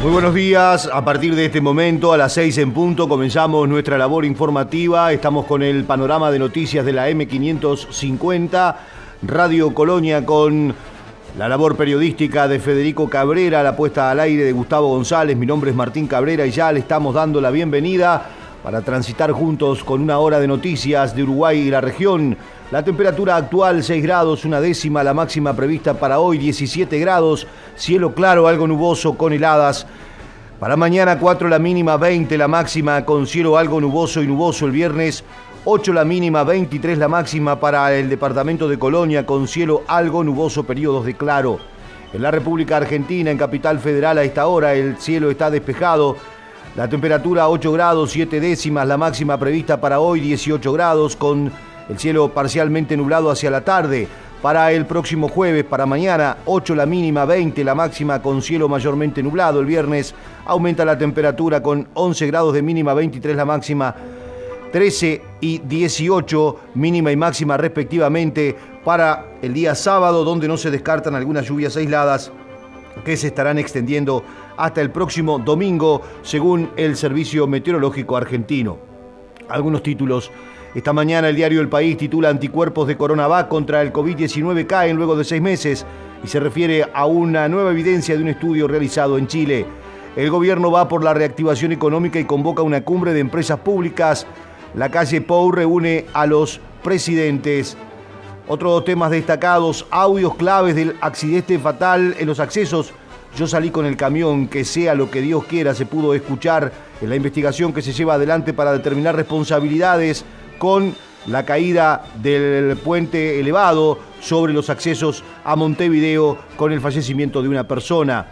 Muy buenos días, a partir de este momento a las 6 en punto comenzamos nuestra labor informativa, estamos con el panorama de noticias de la M550, Radio Colonia con la labor periodística de Federico Cabrera, la puesta al aire de Gustavo González, mi nombre es Martín Cabrera y ya le estamos dando la bienvenida para transitar juntos con una hora de noticias de Uruguay y la región. La temperatura actual 6 grados, una décima, la máxima prevista para hoy 17 grados, cielo claro, algo nuboso con heladas. Para mañana 4 la mínima, 20 la máxima con cielo algo nuboso y nuboso el viernes. 8 la mínima, 23 la máxima para el departamento de Colonia con cielo algo nuboso, periodos de claro. En la República Argentina, en Capital Federal a esta hora, el cielo está despejado. La temperatura 8 grados, 7 décimas, la máxima prevista para hoy 18 grados con el cielo parcialmente nublado hacia la tarde. Para el próximo jueves, para mañana, 8 la mínima, 20 la máxima con cielo mayormente nublado. El viernes aumenta la temperatura con 11 grados de mínima, 23 la máxima, 13 y 18 mínima y máxima respectivamente para el día sábado, donde no se descartan algunas lluvias aisladas que se estarán extendiendo hasta el próximo domingo, según el Servicio Meteorológico Argentino. Algunos títulos esta mañana el diario El País titula Anticuerpos de Coronavac contra el COVID-19 caen luego de seis meses y se refiere a una nueva evidencia de un estudio realizado en Chile. El gobierno va por la reactivación económica y convoca una cumbre de empresas públicas. La calle Pou reúne a los presidentes. Otros temas destacados, audios claves del accidente fatal en los accesos. Yo salí con el camión, que sea lo que Dios quiera, se pudo escuchar en la investigación que se lleva adelante para determinar responsabilidades con la caída del puente elevado sobre los accesos a Montevideo con el fallecimiento de una persona.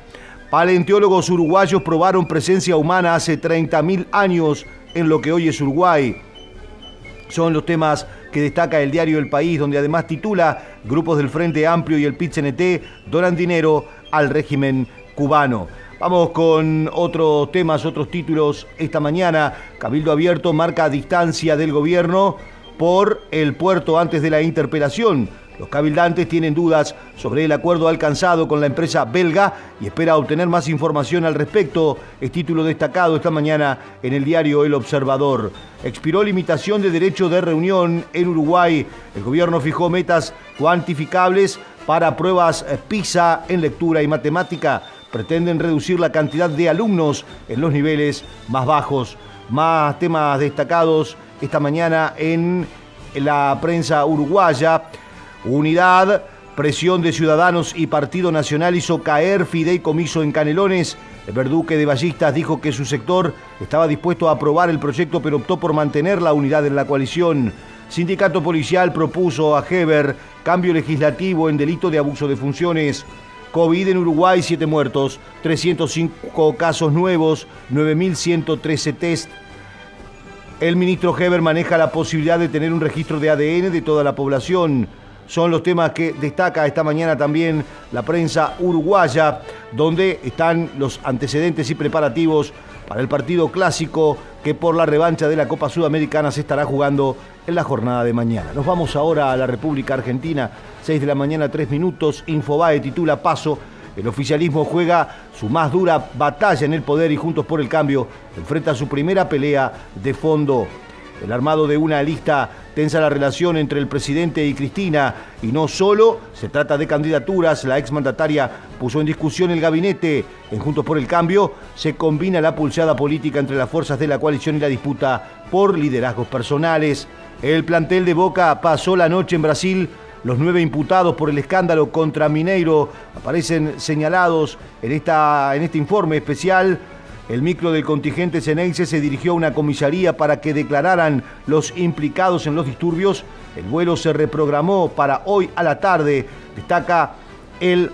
Paleontólogos uruguayos probaron presencia humana hace 30.000 años en lo que hoy es Uruguay. Son los temas que destaca el diario El País, donde además titula Grupos del Frente Amplio y el PIT-CNT donan dinero al régimen cubano. Vamos con otros temas, otros títulos esta mañana. Cabildo Abierto marca distancia del gobierno por el puerto antes de la interpelación. Los cabildantes tienen dudas sobre el acuerdo alcanzado con la empresa belga y espera obtener más información al respecto. Es título destacado esta mañana en el diario El Observador. Expiró limitación de derecho de reunión en Uruguay. El gobierno fijó metas cuantificables para pruebas PISA en lectura y matemática pretenden reducir la cantidad de alumnos en los niveles más bajos. Más temas destacados esta mañana en la prensa uruguaya. Unidad, presión de ciudadanos y Partido Nacional hizo caer fideicomiso en Canelones. El verduque de Ballistas dijo que su sector estaba dispuesto a aprobar el proyecto, pero optó por mantener la unidad en la coalición. Sindicato Policial propuso a Heber cambio legislativo en delito de abuso de funciones. COVID en Uruguay, 7 muertos, 305 casos nuevos, 9.113 test. El ministro Heber maneja la posibilidad de tener un registro de ADN de toda la población. Son los temas que destaca esta mañana también la prensa uruguaya, donde están los antecedentes y preparativos para el partido clásico que por la revancha de la Copa Sudamericana se estará jugando en la jornada de mañana. Nos vamos ahora a la República Argentina, 6 de la mañana, 3 minutos. Infobae titula Paso. El oficialismo juega su más dura batalla en el poder y Juntos por el Cambio enfrenta su primera pelea de fondo. El armado de una lista tensa la relación entre el presidente y Cristina y no solo se trata de candidaturas, la exmandataria puso en discusión el gabinete. En Juntos por el Cambio se combina la pulseada política entre las fuerzas de la coalición y la disputa por liderazgos personales. El plantel de Boca pasó la noche en Brasil. Los nueve imputados por el escándalo contra Mineiro aparecen señalados en, esta, en este informe especial el micro del contingente Ceneice se dirigió a una comisaría para que declararan los implicados en los disturbios. El vuelo se reprogramó para hoy a la tarde. Destaca el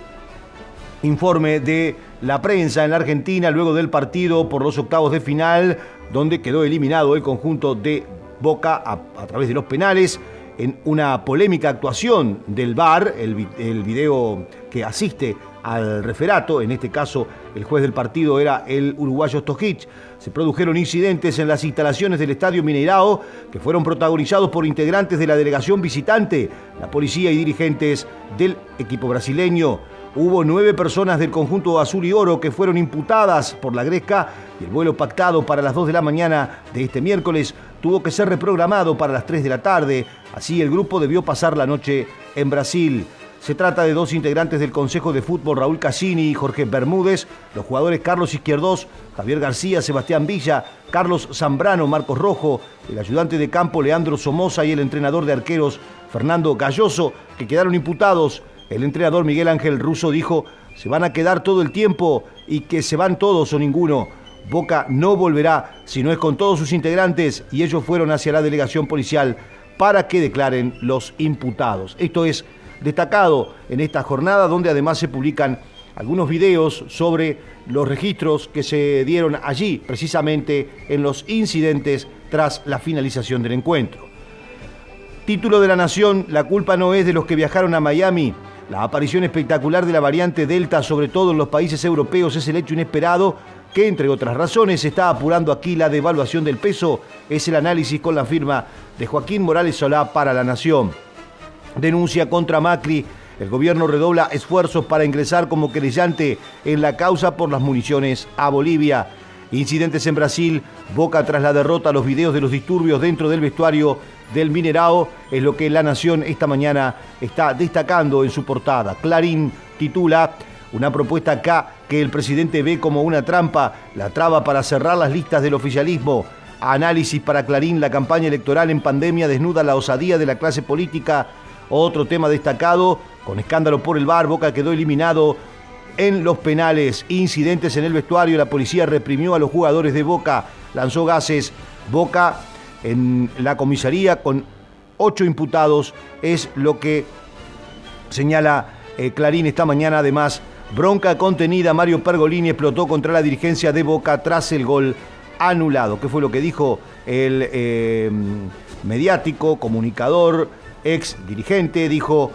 informe de la prensa en la Argentina luego del partido por los octavos de final, donde quedó eliminado el conjunto de Boca a, través de los penales en una polémica actuación del VAR, el, el video que asiste al referato, en este caso el juez del partido era el uruguayo Stojic. Se produjeron incidentes en las instalaciones del Estadio Mineirao que fueron protagonizados por integrantes de la delegación visitante, la policía y dirigentes del equipo brasileño. hubo nueve personas del conjunto azul y oro que fueron imputadas por la Gresca y el vuelo pactado para las 2 de la mañana de este miércoles tuvo que ser reprogramado para las 3 de la tarde. Así el grupo debió pasar la noche en Brasil. Se trata de dos integrantes del Consejo de Fútbol, Raúl Cassini y Jorge Bermúdez, los jugadores Carlos Izquierdos, Javier García, Sebastián Villa, Carlos Zambrano, Marcos Rojo, el ayudante de campo Leandro Somoza y el entrenador de arqueros Fernando Galloso, que quedaron imputados. El entrenador Miguel Ángel Russo dijo, se van a quedar todo el tiempo y que se van todos o ninguno. Boca no volverá si no es con todos sus integrantes y ellos fueron hacia la delegación policial para que declaren los imputados. Esto es destacado en esta jornada donde además se publican algunos videos sobre los registros que se dieron allí, precisamente en los incidentes tras la finalización del encuentro. Título de la Nación, la culpa no es de los que viajaron a Miami. La aparición espectacular de la variante Delta, sobre todo en los países europeos, es el hecho inesperado que, entre otras razones, está apurando aquí la devaluación del peso. Es el análisis con la firma de Joaquín Morales Solá para la Nación denuncia contra Macri. El gobierno redobla esfuerzos para ingresar como querellante en la causa por las municiones a Bolivia. Incidentes en Brasil, Boca tras la derrota, los videos de los disturbios dentro del vestuario del Minerao, es lo que La Nación esta mañana está destacando en su portada. Clarín titula una propuesta acá que el presidente ve como una trampa, la traba para cerrar las listas del oficialismo. Análisis para Clarín, la campaña electoral en pandemia desnuda la osadía de la clase política otro tema destacado, con escándalo por el bar, Boca quedó eliminado en los penales. Incidentes en el vestuario, la policía reprimió a los jugadores de Boca, lanzó gases. Boca en la comisaría con ocho imputados, es lo que señala eh, Clarín esta mañana. Además, bronca contenida, Mario Pergolini explotó contra la dirigencia de Boca tras el gol anulado. ¿Qué fue lo que dijo el eh, mediático, comunicador? Ex dirigente, dijo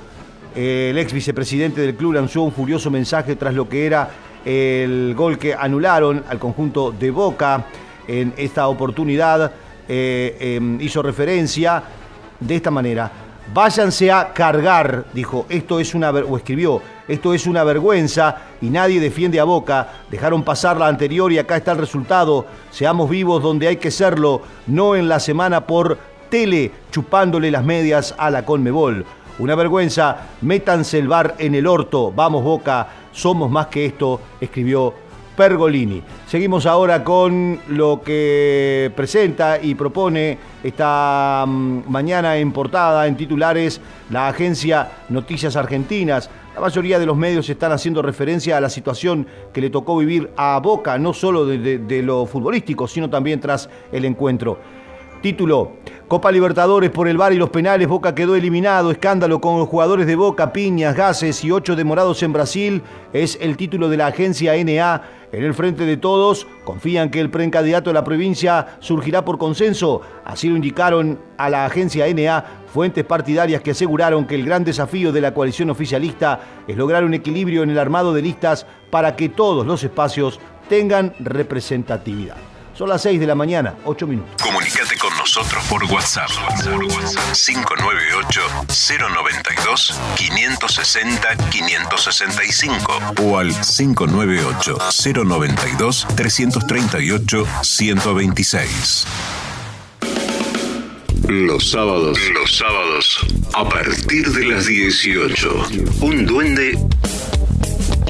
el ex vicepresidente del club lanzó un furioso mensaje tras lo que era el gol que anularon al conjunto de Boca en esta oportunidad. Eh, em, hizo referencia de esta manera. Váyanse a cargar, dijo, esto es una, o escribió, esto es una vergüenza y nadie defiende a Boca. Dejaron pasar la anterior y acá está el resultado. Seamos vivos donde hay que serlo, no en la semana por tele chupándole las medias a la Conmebol. Una vergüenza, métanse el bar en el orto, vamos Boca, somos más que esto, escribió Pergolini. Seguimos ahora con lo que presenta y propone esta mm, mañana en portada, en titulares, la agencia Noticias Argentinas. La mayoría de los medios están haciendo referencia a la situación que le tocó vivir a Boca, no solo de, de lo futbolístico, sino también tras el encuentro. Título, Copa Libertadores por el bar y los penales, Boca quedó eliminado, escándalo con jugadores de Boca, piñas, gases y ocho demorados en Brasil, es el título de la agencia NA. En el frente de todos, confían que el precandidato de la provincia surgirá por consenso, así lo indicaron a la agencia NA fuentes partidarias que aseguraron que el gran desafío de la coalición oficialista es lograr un equilibrio en el armado de listas para que todos los espacios tengan representatividad. Son las 6 de la mañana, 8 minutos. Comunicate con nosotros por WhatsApp. 598-092-560-565 o al 598-092-338-126. Los sábados, los sábados, a partir de las 18, un duende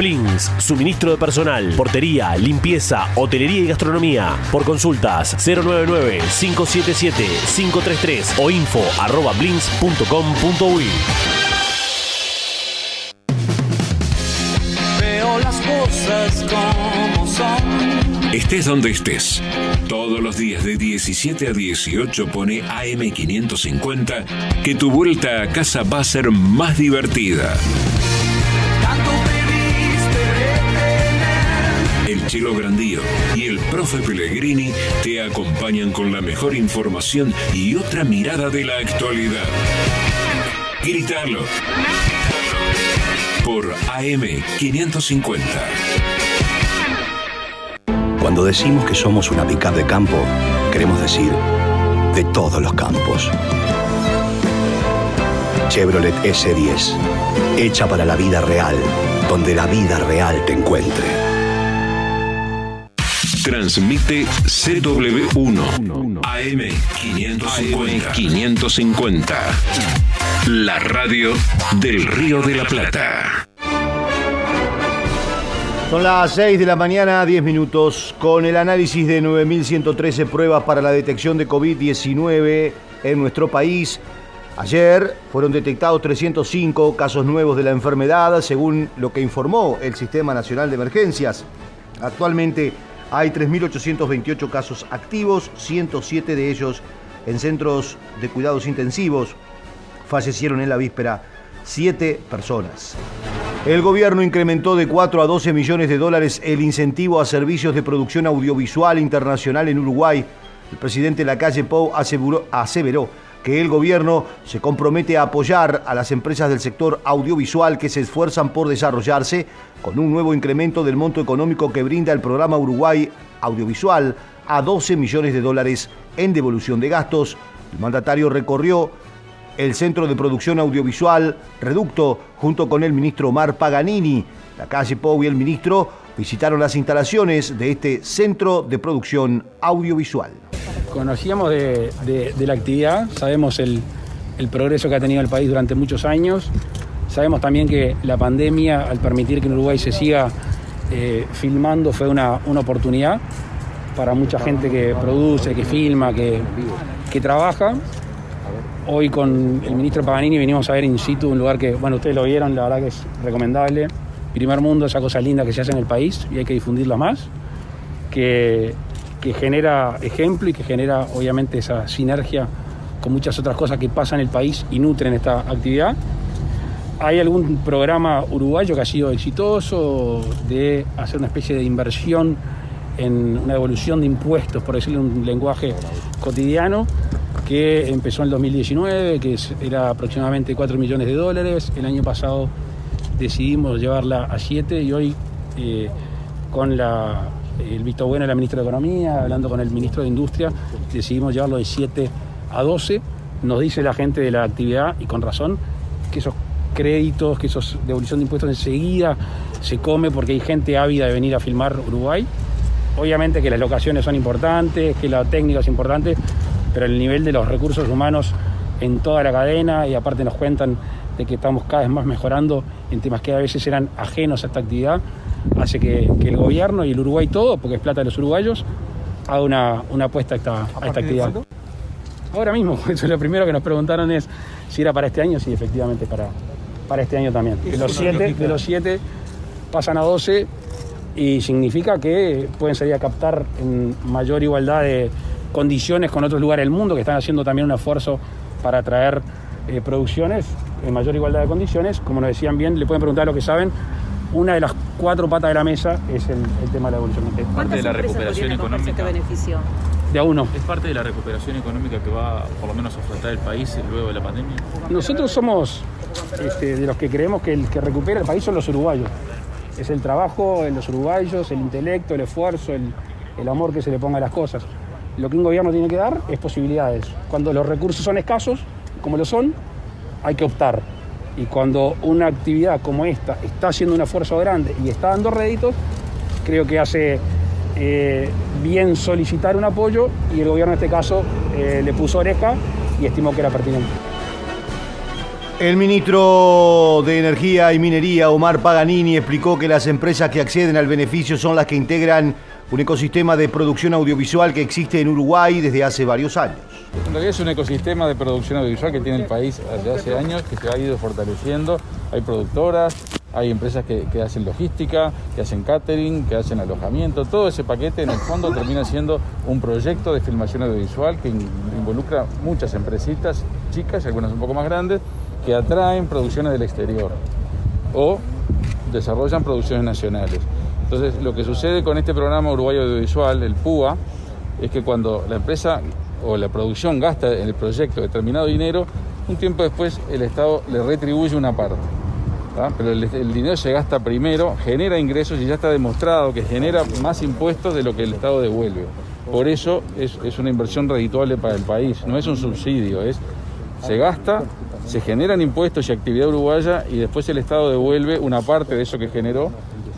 Blins, suministro de personal, portería, limpieza, hotelería y gastronomía. Por consultas 099-577-533 o info arroba Veo las cosas como son. Estés donde estés. Todos los días de 17 a 18 pone AM550 que tu vuelta a casa va a ser más divertida. Chelo Grandío y el profe Pellegrini te acompañan con la mejor información y otra mirada de la actualidad. Gritarlo por AM 550. Cuando decimos que somos una picar de campo, queremos decir de todos los campos. Chevrolet S10, hecha para la vida real, donde la vida real te encuentre. Transmite CW1 AM 550. 550. La radio del Río de la Plata. Son las 6 de la mañana, 10 minutos, con el análisis de 9.113 pruebas para la detección de COVID-19 en nuestro país. Ayer fueron detectados 305 casos nuevos de la enfermedad, según lo que informó el Sistema Nacional de Emergencias. Actualmente hay 3.828 casos activos, 107 de ellos en centros de cuidados intensivos. Fallecieron en la víspera 7 personas. El gobierno incrementó de 4 a 12 millones de dólares el incentivo a servicios de producción audiovisual internacional en Uruguay. El presidente Lacalle Pou aseveró que el gobierno se compromete a apoyar a las empresas del sector audiovisual que se esfuerzan por desarrollarse con un nuevo incremento del monto económico que brinda el programa Uruguay Audiovisual a 12 millones de dólares en devolución de gastos. El mandatario recorrió el Centro de Producción Audiovisual Reducto, junto con el ministro Omar Paganini. La calle Pou y el ministro visitaron las instalaciones de este Centro de Producción Audiovisual. Conocíamos de, la actividad, sabemos el, progreso que ha tenido el país durante muchos años, sabemos también que la pandemia, al permitir que en Uruguay se siga eh, filmando, fue una, oportunidad para mucha gente que produce, que filma, que, trabaja. Hoy con el ministro Paganini venimos a ver in situ un lugar que, bueno, ustedes lo vieron, la verdad que es recomendable. Primer mundo, esa cosa linda que se hace en el país y hay que difundirla más. Que, que genera ejemplo y que genera obviamente esa sinergia con muchas otras cosas que pasan en el país y nutren esta actividad. ¿Hay algún programa uruguayo que ha sido exitoso de hacer una especie de inversión en una devolución de impuestos, por decirlo en un lenguaje cotidiano, que empezó en el 2019, que era aproximadamente 4 millones de dólares. El año pasado decidimos llevarla a 7 y hoy eh, con el visto bueno de la ministra de Economía, hablando con el ministro de Industria, decidimos llevarlo de 7 a 12. Nos dice la gente de la actividad, y con razón, que esos créditos, que esos devolución de impuestos enseguida se come porque hay gente ávida de venir a filmar Uruguay. Obviamente que las locaciones son importantes, que la técnica es importante, pero el nivel de los recursos humanos en toda la cadena y aparte nos cuentan de que estamos cada vez más mejorando en temas que a veces eran ajenos a esta actividad, hace que, que el gobierno y el Uruguay todo, porque es plata de los uruguayos, haga una, una apuesta a esta, a esta actividad. Ahora mismo, eso es lo primero que nos preguntaron es si era para este año, sí, efectivamente para, para este año también. De los siete, de los siete pasan a 12 y significa que pueden salir a captar en mayor igualdad de condiciones con otros lugares del mundo que están haciendo también un esfuerzo para atraer eh, producciones en mayor igualdad de condiciones. Como nos decían bien, le pueden preguntar lo que saben. Una de las cuatro patas de la mesa es el, el tema de la evolución. parte de la recuperación económica. este beneficio? De a uno. ¿Es parte de la recuperación económica que va por lo menos a afrontar el país luego de la pandemia? Nosotros somos este, de los que creemos que el que recupera el país son los uruguayos. Es el trabajo de los uruguayos, el intelecto, el esfuerzo, el, el amor que se le ponga a las cosas. Lo que un gobierno tiene que dar es posibilidades. Cuando los recursos son escasos, como lo son, hay que optar. Y cuando una actividad como esta está haciendo un esfuerzo grande y está dando réditos, creo que hace eh, bien solicitar un apoyo y el gobierno en este caso eh, le puso oreja y estimó que era pertinente. El ministro de Energía y Minería, Omar Paganini, explicó que las empresas que acceden al beneficio son las que integran un ecosistema de producción audiovisual que existe en Uruguay desde hace varios años. Es un ecosistema de producción audiovisual que tiene el país desde hace años, que se ha ido fortaleciendo. Hay productoras, hay empresas que, hacen logística, que hacen catering, que hacen alojamiento. Todo ese paquete en el fondo termina siendo un proyecto de filmación audiovisual que in- involucra muchas empresitas chicas algunas un poco más grandes que atraen producciones del exterior o desarrollan producciones nacionales. Entonces, lo que sucede con este programa uruguayo audiovisual, el PUA, es que cuando la empresa o la producción gasta en el proyecto determinado dinero, un tiempo después el Estado le retribuye una parte. ¿tá? Pero el, dinero se gasta primero, genera ingresos y ya está demostrado que genera más impuestos de lo que el Estado devuelve. Por eso es, es una inversión redituable para el país, no es un subsidio, es se gasta, se generan impuestos y actividad uruguaya y después el Estado devuelve una parte de eso que generó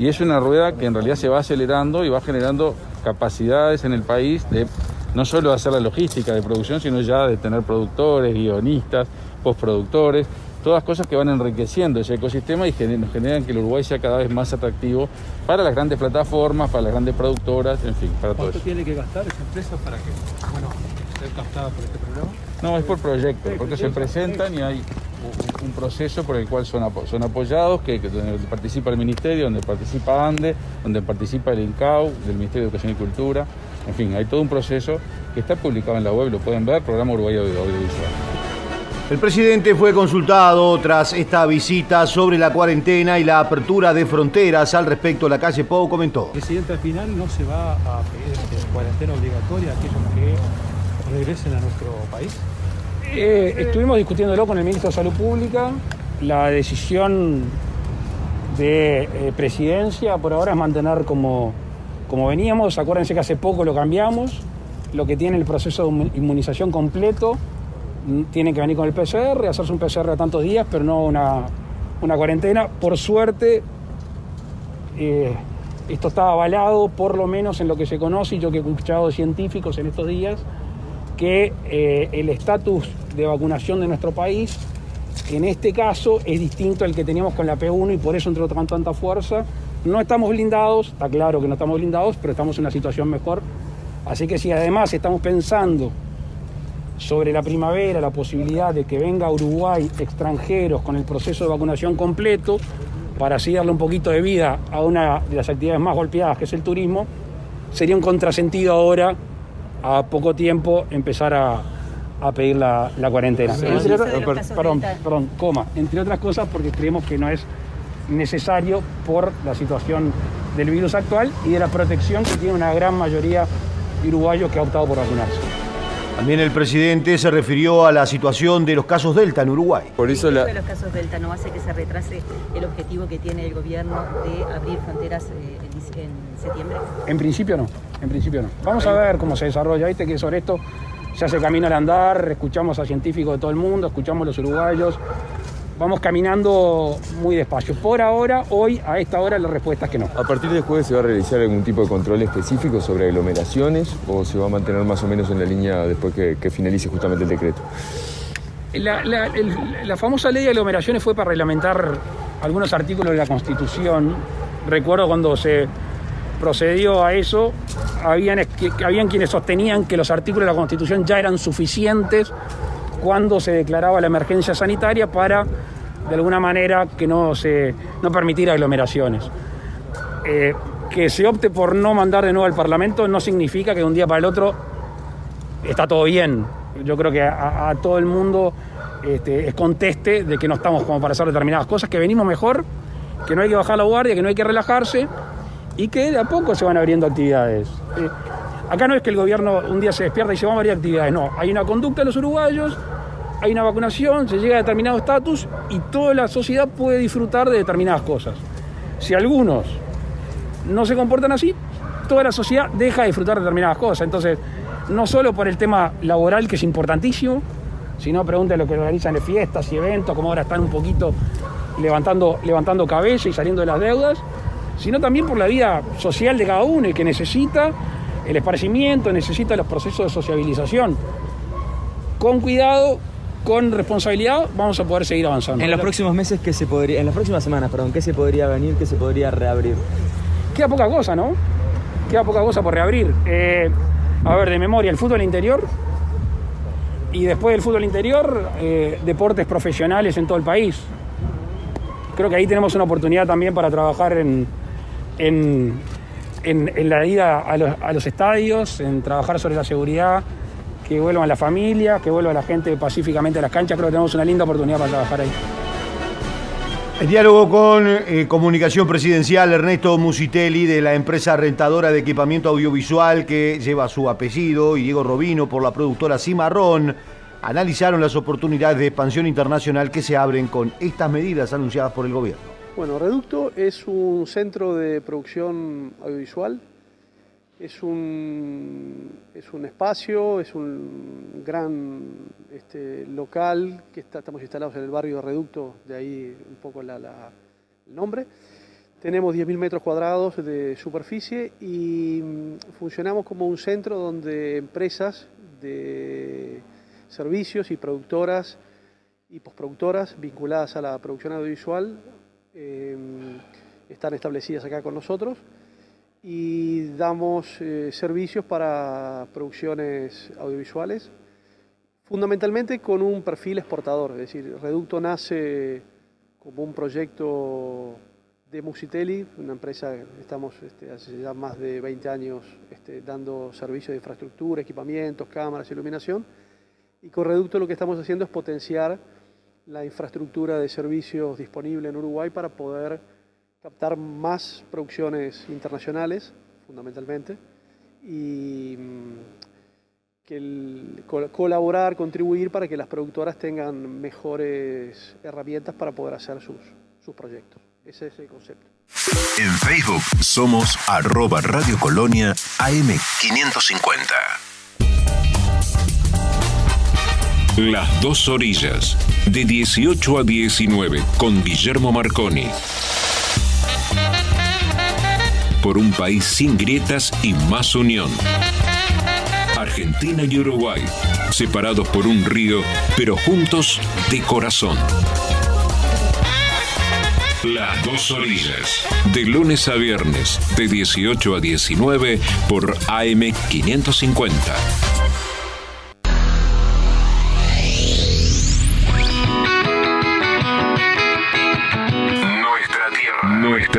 y es una rueda que en realidad se va acelerando y va generando capacidades en el país de no solo de hacer la logística de producción, sino ya de tener productores, guionistas, postproductores, todas cosas que van enriqueciendo ese ecosistema y gener- nos generan que el Uruguay sea cada vez más atractivo para las grandes plataformas, para las grandes productoras, en fin, para todo ¿Cuánto tiene que gastar esa empresa para que, bueno, ser captada por este programa? No, es por proyecto, porque se presentan y hay un- proceso por el cual son, apo- son apoyados, que, que donde participa el Ministerio, donde participa ANDE, donde participa el INCAU, del Ministerio de Educación y Cultura. En fin, hay todo un proceso que está publicado en la web, lo pueden ver, Programa Uruguay Audio- Audiovisual. El presidente fue consultado tras esta visita sobre la cuarentena y la apertura de fronteras. Al respecto, la calle Pou comentó. Presidente, al final no se va a pedir cuarentena obligatoria a aquellos que regresen a nuestro país. Eh, estuvimos discutiéndolo con el ministro de Salud Pública. La decisión de eh, presidencia por ahora es mantener como, como veníamos. Acuérdense que hace poco lo cambiamos. Lo que tiene el proceso de inmu- inmunización completo mm, tiene que venir con el PCR, hacerse un PCR a tantos días, pero no una, una cuarentena. Por suerte, eh, esto está avalado, por lo menos en lo que se conoce, y yo que he escuchado de científicos en estos días, que eh, el estatus de vacunación de nuestro país, en este caso, es distinto al que teníamos con la P1 y por eso entró con tanta fuerza. No estamos blindados, está claro que no estamos blindados, pero estamos en una situación mejor. Así que si además estamos pensando sobre la primavera, la posibilidad de que venga Uruguay extranjeros con el proceso de vacunación completo, para así darle un poquito de vida a una de las actividades más golpeadas, que es el turismo, sería un contrasentido ahora, a poco tiempo, empezar a, a pedir la, la cuarentena. Sí. Entre otras- perdón, perdón, coma, entre otras cosas porque creemos que no es necesario por la situación del virus actual y de la protección que tiene una gran mayoría de uruguayos que ha optado por vacunarse. También el presidente se refirió a la situación de los casos Delta en Uruguay. Por eso la, de los casos Delta no hace que se retrase el objetivo que tiene el gobierno de abrir fronteras eh, en septiembre. En principio no, en principio no. Vamos a ver cómo se desarrolla, viste que sobre esto se hace camino al andar, escuchamos a científicos de todo el mundo, escuchamos a los uruguayos, vamos caminando muy despacio. Por ahora, hoy, a esta hora, la respuesta es que no. a partir de jueves se va a realizar algún tipo de control específico sobre aglomeraciones o se va a mantener más o menos en la línea después que, que finalice justamente el decreto. La, la- el- la famosa ley de aglomeraciones fue para reglamentar algunos artículos de la Constitución. Recuerdo cuando se procedió a eso, habían, habían quienes sostenían que los artículos de la Constitución ya eran suficientes cuando se declaraba la emergencia sanitaria para, de alguna manera, que no se no permitir aglomeraciones. Eh, que se opte por no mandar de nuevo al Parlamento no significa que de un día para el otro está todo bien. Yo creo que a, todo el mundo este, es conteste de que no estamos como para hacer determinadas cosas, que venimos mejor, que no hay que bajar la guardia, que no hay que relajarse y que de a poco se van abriendo actividades. Eh, acá no es que el gobierno un día se despierta y se van a abrir actividades, no. Hay una conducta de los uruguayos, hay una vacunación, se llega a determinado estatus y toda la sociedad puede disfrutar de determinadas cosas. Si algunos no se comportan así, toda la sociedad deja de disfrutar de determinadas cosas. Entonces, no solo por el tema laboral, que es importantísimo, sino pregunten lo que organizan de fiestas y eventos, como ahora están un poquito levantando, levantando cabeza y saliendo de las deudas, sino también por la vida social de cada uno y que necesita el esparcimiento, necesita los procesos de sociabilización. Con cuidado, con responsabilidad, vamos a poder seguir avanzando. En los próximos meses, ¿qué se podría, en las próximas semanas, perdón, ¿qué se podría venir, qué se podría reabrir? Queda poca cosa, ¿no? Queda poca cosa por reabrir. Eh, a ver, de memoria, el fútbol interior. Y después del fútbol interior, eh, deportes profesionales en todo el país. Creo que ahí tenemos una oportunidad también para trabajar en, en, en- la ida a los, estadios, en trabajar sobre la seguridad, que vuelvan la familia, que vuelva la gente pacíficamente a las canchas. Creo que tenemos una linda oportunidad para trabajar ahí. En diálogo con eh, Comunicación Presidencial, Ernesto Musitelli de la empresa rentadora de equipamiento audiovisual que lleva su apellido y Diego Robino por la productora Cimarrón analizaron las oportunidades de expansión internacional que se abren con estas medidas anunciadas por el gobierno. Bueno, Reducto es un centro de producción audiovisual, es un, es un espacio, es un gran este, local que estamos instalados en el barrio de Reducto, de ahí un poco el nombre. Tenemos 10.000 metros cuadrados de superficie y mm, funcionamos como un centro donde empresas de servicios y productoras y postproductoras vinculadas a la producción audiovisual eh, están establecidas acá con nosotros y damos eh, servicios para producciones audiovisuales, fundamentalmente con un perfil exportador, es decir, Reducto nace como un proyecto de Musitelli, una empresa que estamos este, hace ya más de 20 años este, dando servicios de infraestructura, equipamientos, cámaras, iluminación, y con Reducto lo que estamos haciendo es potenciar la infraestructura de servicios disponible en Uruguay para poder captar más producciones internacionales, fundamentalmente, y mm, colaborar, contribuir para que las productoras tengan mejores herramientas para poder hacer sus, sus proyectos. Ese es el concepto. En Facebook somos arroba Radio Colonia AM550. Las dos orillas, de 18 a 19, con Guillermo Marconi. Por un país sin grietas y más unión. Argentina y Uruguay, separados por un río, pero juntos de corazón. Las dos orillas, de lunes a viernes, de 18 a 19, por AM550.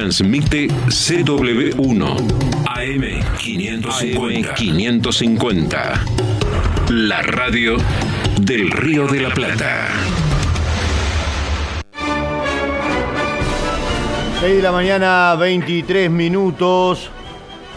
Transmite CW1 AM550. 550. La radio del Río de la Plata. 6 de la mañana, 23 minutos.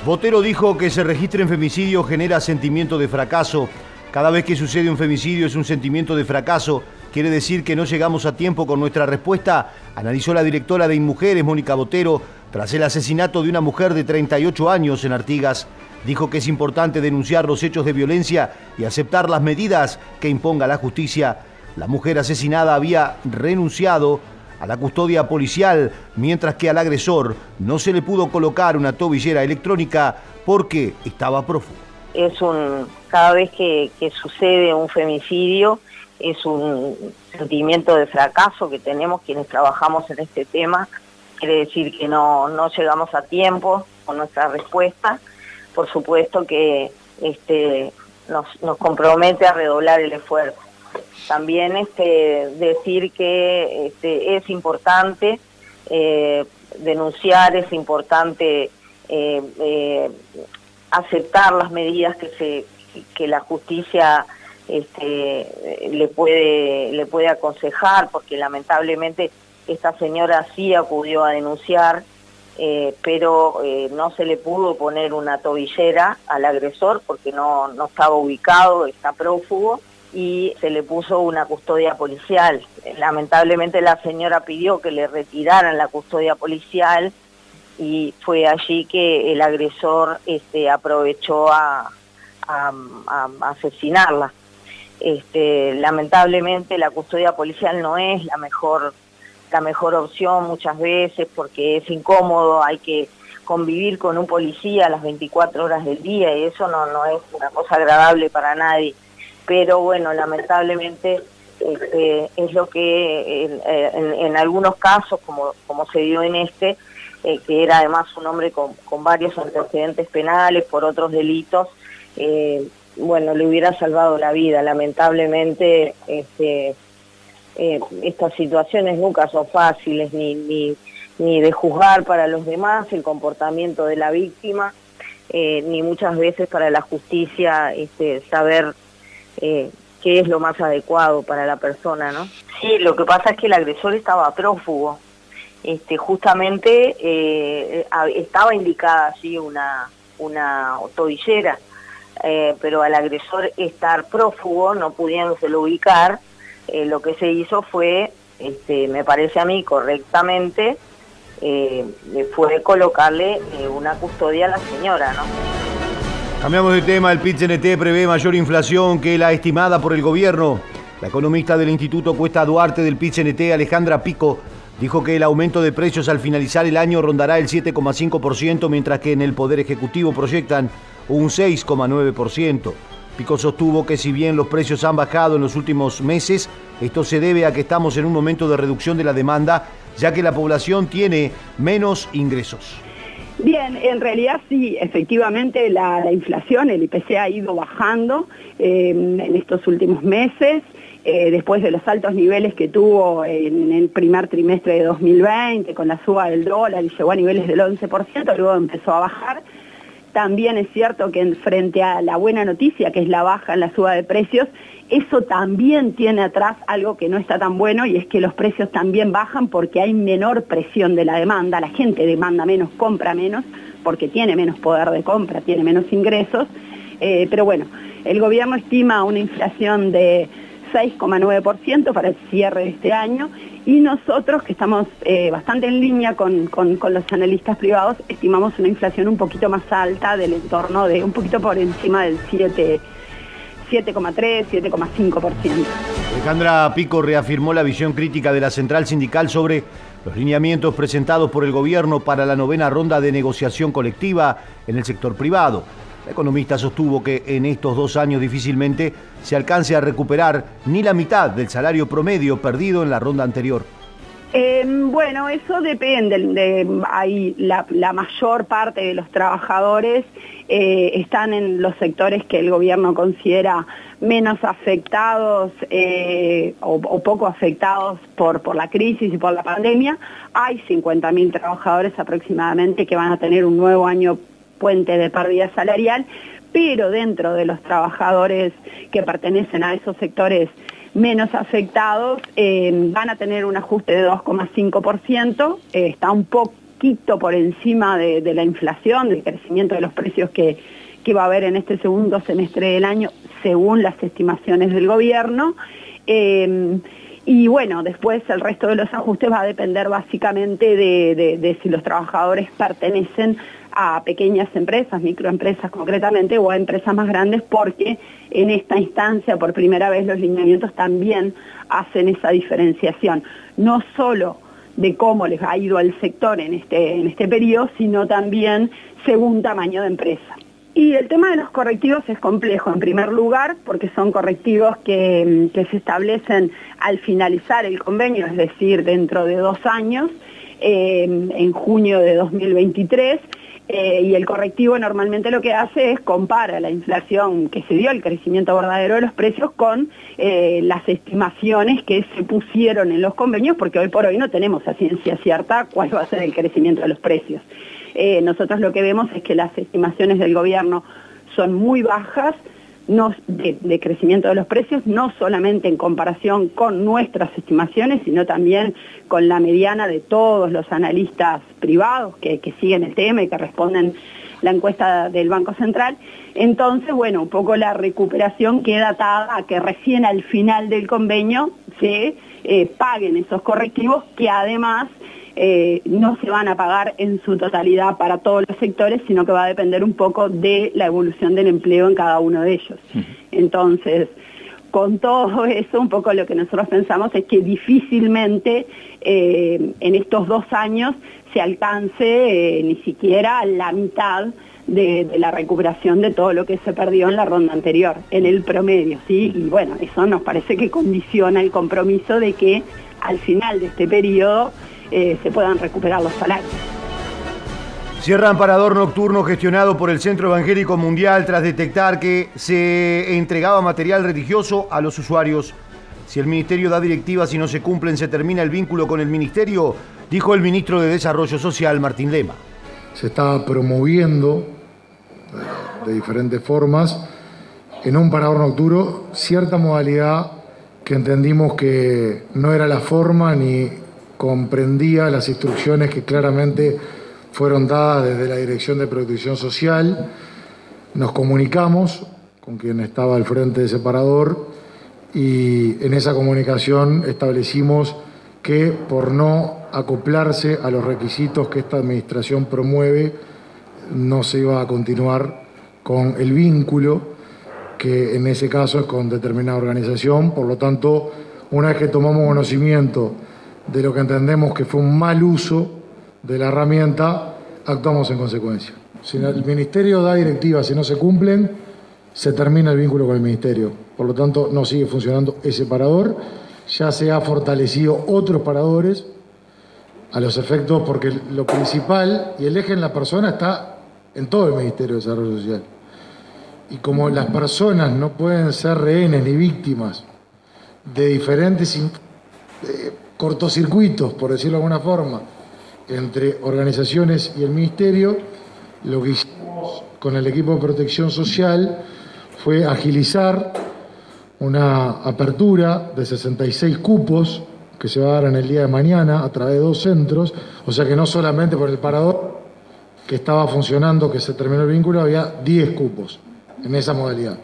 Botero dijo que se registren femicidios genera sentimiento de fracaso. Cada vez que sucede un femicidio es un sentimiento de fracaso quiere decir que no llegamos a tiempo con nuestra respuesta, analizó la directora de Inmujeres, Mónica Botero, tras el asesinato de una mujer de 38 años en Artigas. Dijo que es importante denunciar los hechos de violencia y aceptar las medidas que imponga la justicia. La mujer asesinada había renunciado a la custodia policial, mientras que al agresor no se le pudo colocar una tobillera electrónica porque estaba prófugo. Es un, cada vez que, que sucede un femicidio, es un sentimiento de fracaso que tenemos quienes trabajamos en este tema. Quiere decir que no, no llegamos a tiempo con nuestra respuesta. Por supuesto que este, nos, nos compromete a redoblar el esfuerzo. También este, decir que este, es importante eh, denunciar, es importante eh, eh, aceptar las medidas que, se, que la justicia este, le, puede, le puede aconsejar, porque lamentablemente esta señora sí acudió a denunciar, eh, pero eh, no se le pudo poner una tobillera al agresor porque no, no estaba ubicado, está prófugo, y se le puso una custodia policial. Lamentablemente la señora pidió que le retiraran la custodia policial y fue allí que el agresor este, aprovechó a, asesinarla. Este, lamentablemente la custodia policial no es la mejor, la mejor opción muchas veces porque es incómodo, hay que convivir con un policía las 24 horas del día y eso no, no es una cosa agradable para nadie. Pero bueno, lamentablemente este, es lo que en, algunos casos, como, como se dio en este, eh, que era además un hombre con, con varios antecedentes penales por otros delitos, eh, bueno, le hubiera salvado la vida. Lamentablemente, este, eh, estas situaciones nunca son fáciles ni, ni, ni de juzgar para los demás el comportamiento de la víctima, eh, ni muchas veces para la justicia este, saber eh, qué es lo más adecuado para la persona, ¿no? Sí, lo que pasa es que el agresor estaba prófugo. Este, justamente estaba indicada allí una, una tobillera, eh, pero al agresor estar prófugo, no pudiéndoselo ubicar, eh, lo que se hizo fue, este, me parece a mí correctamente, eh, fue colocarle una custodia a la señora, ¿no? Cambiamos de tema, el PIT-CNT prevé mayor inflación que la estimada por el gobierno. La economista del Instituto Cuesta Duarte del PIT-CNT, Alejandra Pico, dijo que el aumento de precios al finalizar el año rondará el 7,5%, mientras que en el Poder Ejecutivo proyectan un 6,9%. Pico sostuvo que si bien los precios han bajado en los últimos meses, esto se debe a que estamos en un momento de reducción de la demanda, ya que la población tiene menos ingresos. Bien, en realidad sí, efectivamente la, la inflación, el IPC ha ido bajando eh, en estos últimos meses, eh, después de los altos niveles que tuvo en, el primer trimestre de 2020 con la suba del dólar y llegó a niveles del 11%, luego empezó a bajar. También es cierto que en- frente a la buena noticia, que es la baja en la suba de precios, eso también tiene atrás algo que no está tan bueno y es que los precios también bajan porque hay menor presión de la demanda, la gente demanda menos, compra menos, porque tiene menos poder de compra, tiene menos ingresos. Eh, pero bueno, el gobierno estima una inflación de 6,9% para el cierre de este año y nosotros, que estamos eh, bastante en línea con, con- los analistas privados, estimamos una inflación un poquito más alta del entorno de un poquito por encima del 7, 7,3, 7,5%. Alejandra Pico reafirmó la visión crítica de la central sindical sobre los lineamientos presentados por el gobierno para la novena ronda de negociación colectiva en el sector privado. La economista sostuvo que en estos dos años difícilmente se alcance a recuperar ni la mitad del salario promedio perdido en la ronda anterior. Eh, bueno, eso depende. De, hay la, mayor parte de los trabajadores eh, están en los sectores que el gobierno considera menos afectados eh, o, o poco afectados por, por la crisis y por la pandemia. Hay 50.000 trabajadores aproximadamente que van a tener un nuevo año puente de pérdida salarial, pero dentro de los trabajadores que pertenecen a esos sectores menos afectados eh, van a tener un ajuste de 2,5%, eh, está un poquito por encima de, la inflación, del crecimiento de los precios que, que va a haber en este segundo semestre del año, según las estimaciones del gobierno. Eh, y bueno, después el resto de los ajustes va a depender básicamente de- de si los trabajadores pertenecen a pequeñas empresas, microempresas concretamente, o a empresas más grandes, porque en esta instancia, por primera vez, los lineamientos también hacen esa diferenciación. No solo de cómo les ha ido al sector en este, en este periodo, sino también según tamaño de empresa. Y el tema de los correctivos es complejo, en primer lugar, porque son correctivos que, se establecen al finalizar el convenio, es decir, dentro de dos años, eh, en junio de 2023, eh, y el correctivo normalmente lo que hace es compara la inflación que se dio, el crecimiento verdadero de los precios, con eh, las estimaciones que se pusieron en los convenios, porque hoy por hoy no tenemos a ciencia cierta cuál va a ser el crecimiento de los precios. Eh, nosotros lo que vemos es que las estimaciones del gobierno son muy bajas no, de, crecimiento de los precios, no solamente en comparación con nuestras estimaciones, sino también con la mediana de todos los analistas privados que, que siguen el tema y que responden la encuesta del Banco Central. Entonces, bueno, un poco la recuperación queda atada a que recién al final del convenio se eh, paguen esos correctivos que además eh, no se van a pagar en su totalidad para todos los sectores, sino que va a depender un poco de la evolución del empleo en cada uno de ellos. Entonces, con todo eso, un poco lo que nosotros pensamos es que difícilmente eh, en estos dos años se alcance eh, ni siquiera la mitad de, de la recuperación de todo lo que se perdió en la ronda anterior, en el promedio, ¿sí? Y bueno, eso nos parece que condiciona el compromiso de que al final de este periodo eh, se puedan recuperar los salarios. Cierran parador nocturno gestionado por el Centro Evangélico Mundial tras detectar que se entregaba material religioso a los usuarios. Si el Ministerio da directivas y no se cumplen, se termina el vínculo con el Ministerio, dijo el ministro de Desarrollo Social, Martín Lema. Se está promoviendo de diferentes formas en un parador nocturno cierta modalidad que entendimos que no era la forma ni comprendía las instrucciones que claramente fueron dadas desde la Dirección de Protección Social. Nos comunicamos con quien estaba al frente de ese parador y en esa comunicación establecimos que por no acoplarse a los requisitos que esta administración promueve, no se iba a continuar con el vínculo, que en ese caso es con determinada organización. Por lo tanto, una vez que tomamos conocimiento de lo que entendemos que fue un mal uso de la herramienta, actuamos en consecuencia. Si el Ministerio da directivas y no se cumplen, se termina el vínculo con el Ministerio. Por lo tanto, no sigue funcionando ese parador. Ya se ha fortalecido otros paradores a los efectos, porque lo principal y el eje en la persona está en todo el Ministerio de Desarrollo Social. Y como las personas no pueden ser rehenes ni víctimas de diferentes eh, cortocircuitos, por decirlo de alguna forma, entre organizaciones y el Ministerio, lo que hicimos con el equipo de protección social fue agilizar una apertura de 66 cupos que se va a dar en el día de mañana a través de dos centros, o sea que no solamente por el parador que estaba funcionando, que se terminó el vínculo, había 10 cupos en esa modalidad.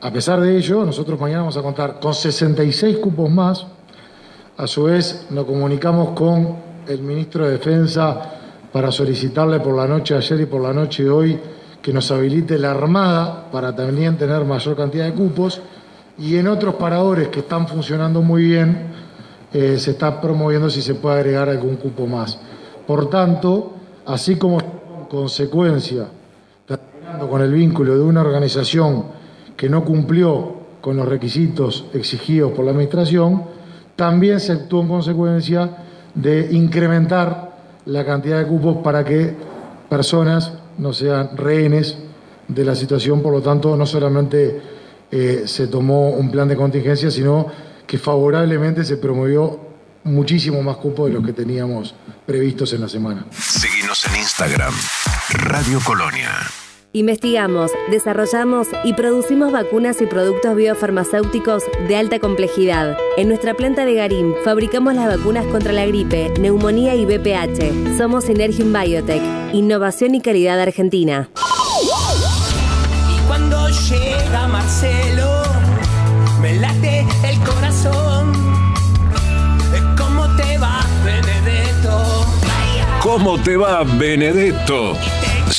A pesar de ello, nosotros mañana vamos a contar con 66 cupos más. A su vez, nos comunicamos con el ministro de Defensa para solicitarle por la noche de ayer y por la noche de hoy que nos habilite la Armada para también tener mayor cantidad de cupos. Y en otros paradores que están funcionando muy bien, eh, se está promoviendo si se puede agregar algún cupo más. Por tanto, así como en consecuencia, terminando con el vínculo de una organización que no cumplió con los requisitos exigidos por la Administración, también se actuó en consecuencia de incrementar la cantidad de cupos para que personas no sean rehenes de la situación, por lo tanto no solamente eh, se tomó un plan de contingencia, sino que favorablemente se promovió muchísimo más cupos de los que teníamos previstos en la semana. Seguimos en Instagram, Radio Colonia. Investigamos, desarrollamos y producimos vacunas y productos biofarmacéuticos de alta complejidad. En nuestra planta de Garín fabricamos las vacunas contra la gripe, neumonía y BPH. Somos Synergium Biotech, innovación y calidad argentina. Y cuando llega Marcelo, me late el corazón. ¿Cómo te va, Benedetto? ¿Cómo te va, Benedetto?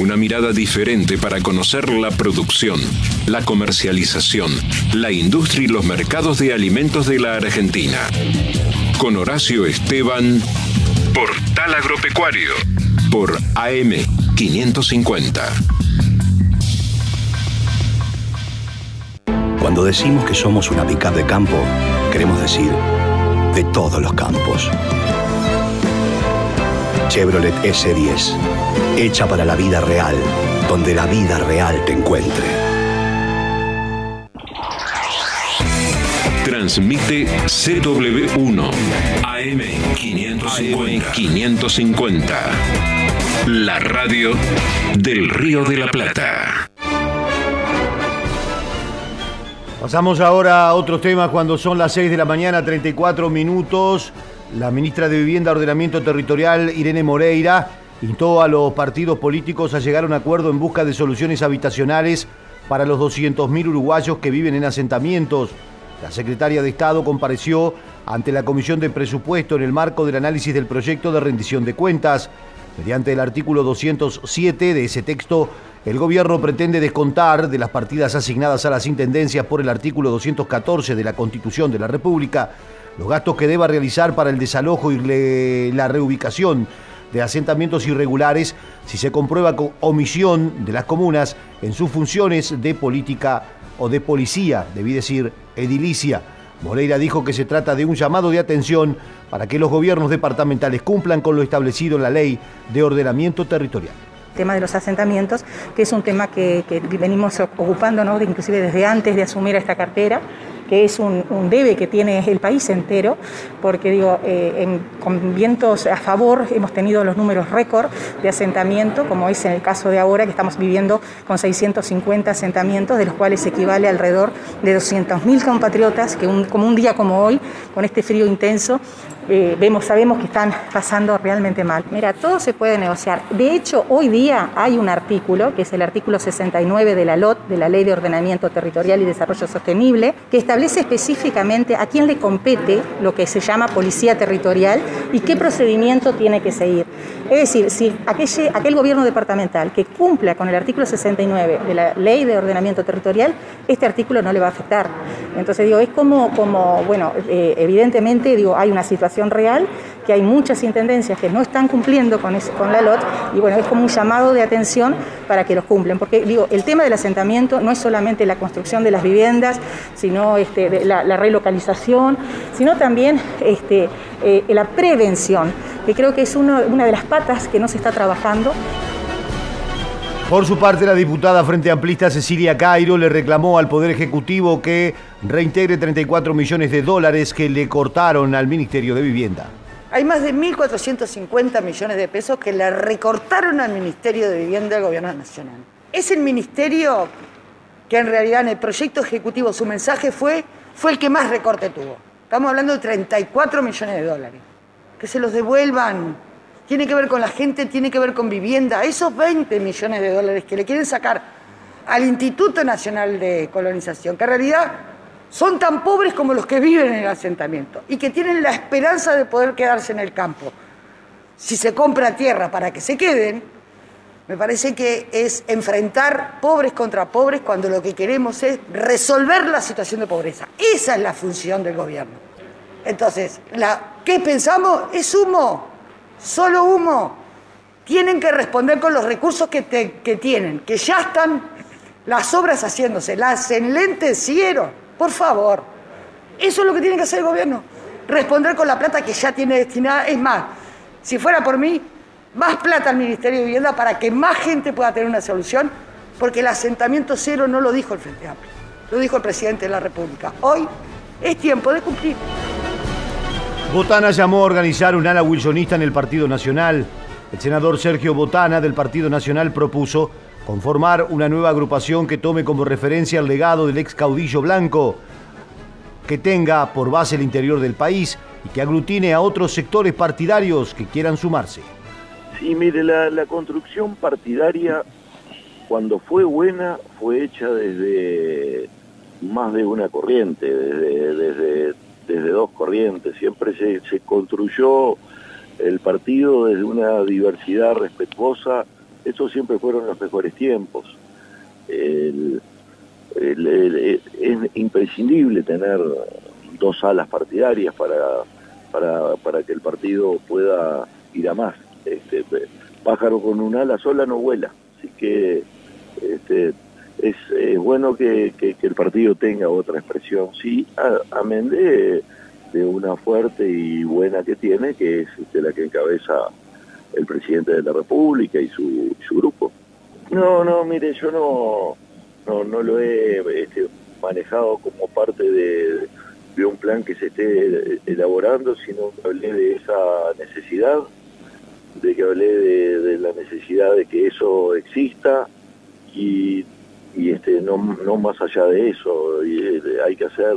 Una mirada diferente para conocer la producción, la comercialización, la industria y los mercados de alimentos de la Argentina. Con Horacio Esteban, Portal Agropecuario, por AM 550. Cuando decimos que somos una pickup de campo, queremos decir de todos los campos. Chevrolet S10, hecha para la vida real, donde la vida real te encuentre. Transmite CW1 AM550. 550. La radio del Río de la Plata. Pasamos ahora a otros temas cuando son las 6 de la mañana, 34 minutos. La ministra de Vivienda, Ordenamiento Territorial, Irene Moreira, instó a los partidos políticos a llegar a un acuerdo en busca de soluciones habitacionales para los 200.000 uruguayos que viven en asentamientos. La secretaria de Estado compareció ante la Comisión de Presupuesto en el marco del análisis del proyecto de rendición de cuentas. Mediante el artículo 207 de ese texto, el gobierno pretende descontar de las partidas asignadas a las intendencias por el artículo 214 de la Constitución de la República los gastos que deba realizar para el desalojo y la reubicación de asentamientos irregulares si se comprueba con omisión de las comunas en sus funciones de política o de policía, debí decir edilicia. Moreira dijo que se trata de un llamado de atención para que los gobiernos departamentales cumplan con lo establecido en la ley de ordenamiento territorial tema de los asentamientos, que es un tema que, venimos ocupándonos inclusive desde antes de asumir esta cartera que es un, debe que tiene el país entero, porque digo, eh, con vientos a favor hemos tenido los números récord de asentamiento, como es en el caso de ahora, que estamos viviendo con 650 asentamientos, de los cuales equivale alrededor de 200.000 compatriotas, que como un día como hoy, con este frío intenso, eh, vemos, sabemos que están pasando realmente mal. Mira, todo se puede negociar. De hecho, hoy día hay un artículo, que es el artículo 69 de la LOT, de la Ley de Ordenamiento Territorial y Desarrollo Sostenible, que establece específicamente a quién le compete lo que se llama policía territorial y qué procedimiento tiene que seguir. Es decir, si aquel, aquel gobierno departamental que cumpla con el artículo 69 de la Ley de Ordenamiento Territorial, este artículo no le va a afectar. Entonces, digo, es como, como bueno, eh, evidentemente, digo, hay una situación real que hay muchas intendencias que no están cumpliendo con, con la LOT y bueno, es como un llamado de atención para que los cumplen. Porque digo, el tema del asentamiento no es solamente la construcción de las viviendas, sino este, la, relocalización, sino también este, eh, la prevención, que creo que es una de las patas que no se está trabajando. Por su parte, la diputada Frente Amplista Cecilia Cairo le reclamó al Poder Ejecutivo que reintegre 34 millones de dólares que le cortaron al Ministerio de Vivienda. Hay más de 1.450 millones de pesos que le recortaron al Ministerio de Vivienda del Gobierno Nacional. Es el ministerio que en realidad en el proyecto ejecutivo su mensaje fue, fue el que más recorte tuvo. Estamos hablando de 34 millones de dólares. Que se los devuelvan. Tiene que ver con la gente, tiene que ver con vivienda. Esos 20 millones de dólares que le quieren sacar al Instituto Nacional de Colonización, que en realidad son tan pobres como los que viven en el asentamiento y que tienen la esperanza de poder quedarse en el campo. Si se compra tierra para que se queden, me parece que es enfrentar pobres contra pobres cuando lo que queremos es resolver la situación de pobreza. Esa es la función del gobierno. Entonces, ¿qué pensamos? Es humo, solo humo. Tienen que responder con los recursos que, tienen, que ya están las obras haciéndose, las enlentecieron por favor. Eso es lo que tiene que hacer el gobierno. Responder con la plata que ya tiene destinada. Es más, si fuera por mí, más plata al Ministerio de Vivienda para que más gente pueda tener una solución, porque el asentamiento cero no lo dijo el Frente Amplio, lo dijo el presidente de la República. Hoy es tiempo de cumplir. Botana llamó a organizar un ala wilsonista en el Partido Nacional. El senador Sergio Botana del Partido Nacional propuso conformar una nueva agrupación que tome como referencia el legado del ex caudillo blanco, que tenga por base el interior del país y que aglutine a otros sectores partidarios que quieran sumarse. Sí, mire, la, construcción partidaria, cuando fue buena, fue hecha desde más de una corriente, desde, desde, dos corrientes. Siempre se, construyó el partido desde una diversidad respetuosa esos siempre fueron los mejores tiempos. es imprescindible tener dos alas partidarias para, para, que el partido pueda ir a más. Este, pájaro con un ala sola no vuela, así que este, es, bueno que, el partido tenga otra expresión, sí, amén de, de, una fuerte y buena que tiene, que es este, la que encabeza el presidente de la República y su, su grupo. No, no, mire, yo no, no, no lo he este, manejado como parte de, de un plan que se esté elaborando, sino que hablé de esa necesidad, de que hablé de, la necesidad de que eso exista y, este no, no más allá de eso, y, hay que hacer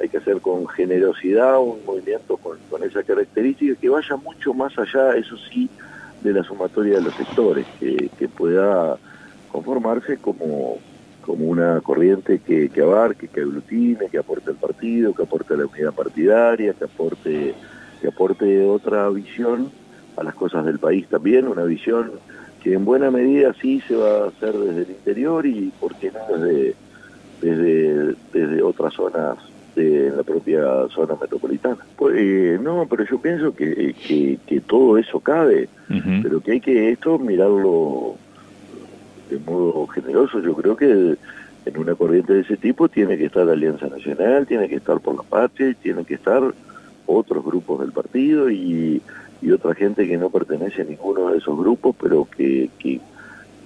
hay que hacer con generosidad un movimiento con, con esa característica que vaya mucho más allá, eso sí, de la sumatoria de los sectores, que, que pueda conformarse como, como una corriente que, que, abarque, que aglutine, que aporte al partido, que aporte a la unidad partidaria, que aporte, que aporte otra visión a las cosas del país también, una visión que en buena medida sí se va a hacer desde el interior y por qué no desde, desde, desde otras zonas de la propia zona metropolitana. Pues, eh, no, pero yo pienso que, que, todo eso cabe, pero que hay que esto mirarlo de modo generoso. Yo creo que en una corriente de ese tipo tiene que estar la Alianza Nacional, tiene que estar por la patria y tienen que estar otros grupos del partido y, y otra gente que no pertenece a ninguno de esos grupos, pero que, que,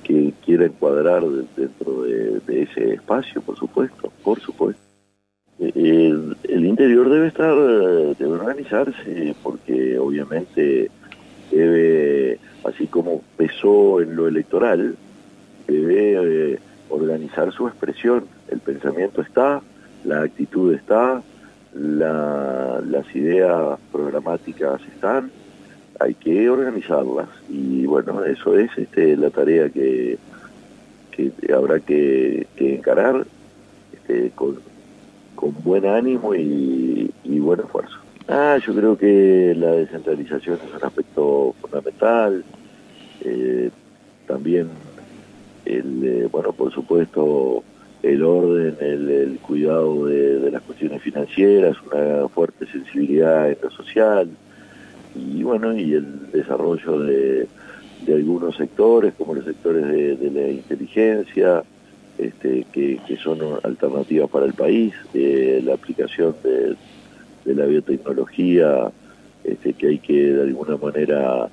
que quiera encuadrar dentro de, ese espacio, por supuesto, por supuesto. El, el, interior debe estar, debe organizarse, porque obviamente debe, así como pesó en lo electoral, debe eh, organizar su expresión. El pensamiento está, la actitud está, la, las ideas programáticas están, hay que organizarlas. Y bueno, eso es este, la tarea que, que habrá que, que encarar este, con, con buen ánimo y, y buen esfuerzo. Ah, yo creo que la descentralización es un aspecto fundamental. Eh, también el, eh, bueno, por supuesto, el orden, el, cuidado de, las cuestiones financieras, una fuerte sensibilidad en lo social y bueno, y el desarrollo de, algunos sectores, como los sectores de, la inteligencia, este, que, son alternativas para el país, la aplicación de, la biotecnología, este, que hay que de alguna manera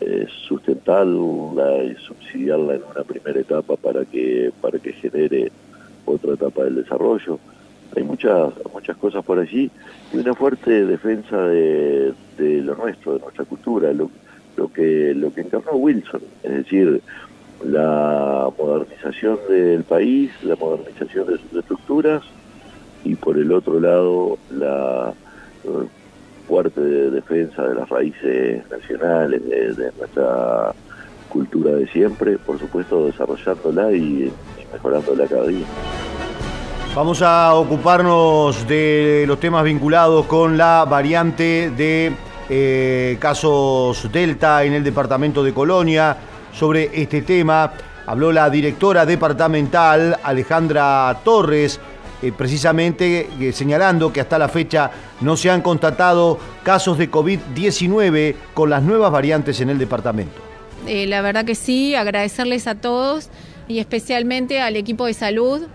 eh, sustentarla y subsidiarla en una primera etapa para que para que genere otra etapa del desarrollo. Hay muchas muchas cosas por allí y una fuerte defensa de, lo nuestro, de nuestra cultura, lo, que lo que encarnó Wilson, es decir, la modernización del país, la modernización de sus estructuras y por el otro lado la fuerte de defensa de las raíces nacionales, de, nuestra cultura de siempre, por supuesto desarrollándola y, mejorándola cada día. Vamos a ocuparnos de los temas vinculados con la variante de eh, casos Delta en el departamento de Colonia. Sobre este tema habló la directora departamental Alejandra Torres eh, precisamente eh, señalando que hasta la fecha no se han constatado casos de COVID-19 con las nuevas variantes en el departamento. La verdad que sí, agradecerles a todos y especialmente al equipo de salud,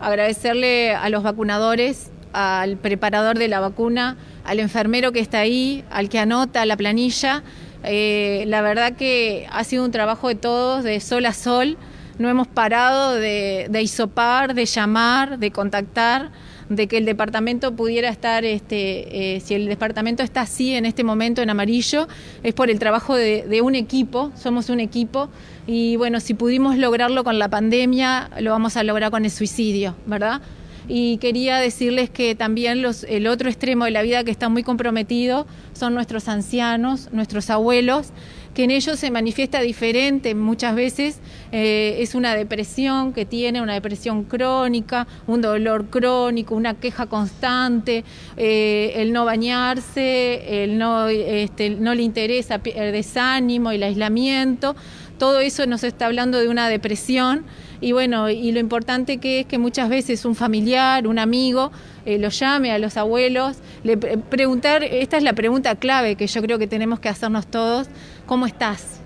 agradecerle a los vacunadores, al preparador de la vacuna, al enfermero que está ahí, al que anota la planilla. la verdad que ha sido un trabajo de todos, de sol a sol no hemos parado de, de hisopar, de llamar, de contactar, de que el departamento pudiera estar, este, eh, si el departamento está así en este momento en amarillo, es por el trabajo de, de, un equipo, somos un equipo, y bueno, si pudimos lograrlo con la pandemia, lo vamos a lograr con el suicidio, ¿verdad? Y quería decirles que también los, el otro extremo de la vida que está muy comprometido son nuestros ancianos, nuestros abuelos, que en ellos se manifiesta diferente muchas veces, eh, es una depresión que tiene, una depresión crónica, un dolor crónico, una queja constante, eh, el no bañarse, el no, este, no le interesa el desánimo, el aislamiento, todo eso nos está hablando de una depresión. Y bueno, y lo importante que es que muchas veces un familiar, un amigo, eh, lo llame a los abuelos, le preguntar, esta es la pregunta clave que yo creo que tenemos que hacernos todos, ¿cómo estás?